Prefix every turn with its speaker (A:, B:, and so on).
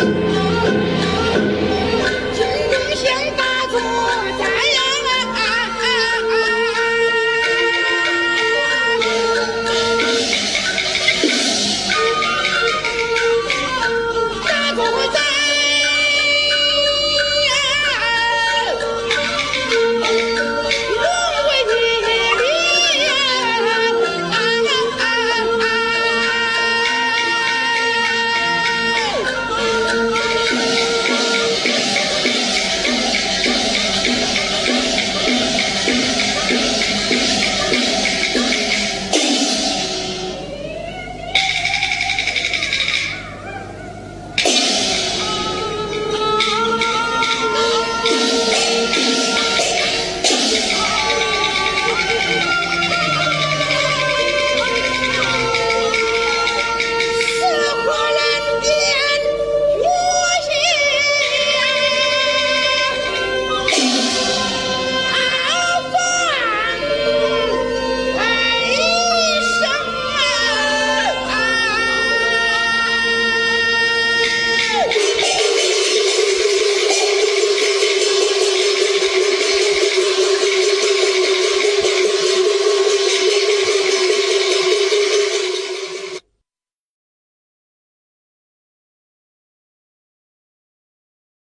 A: 呦呦呦敬奉先打工仔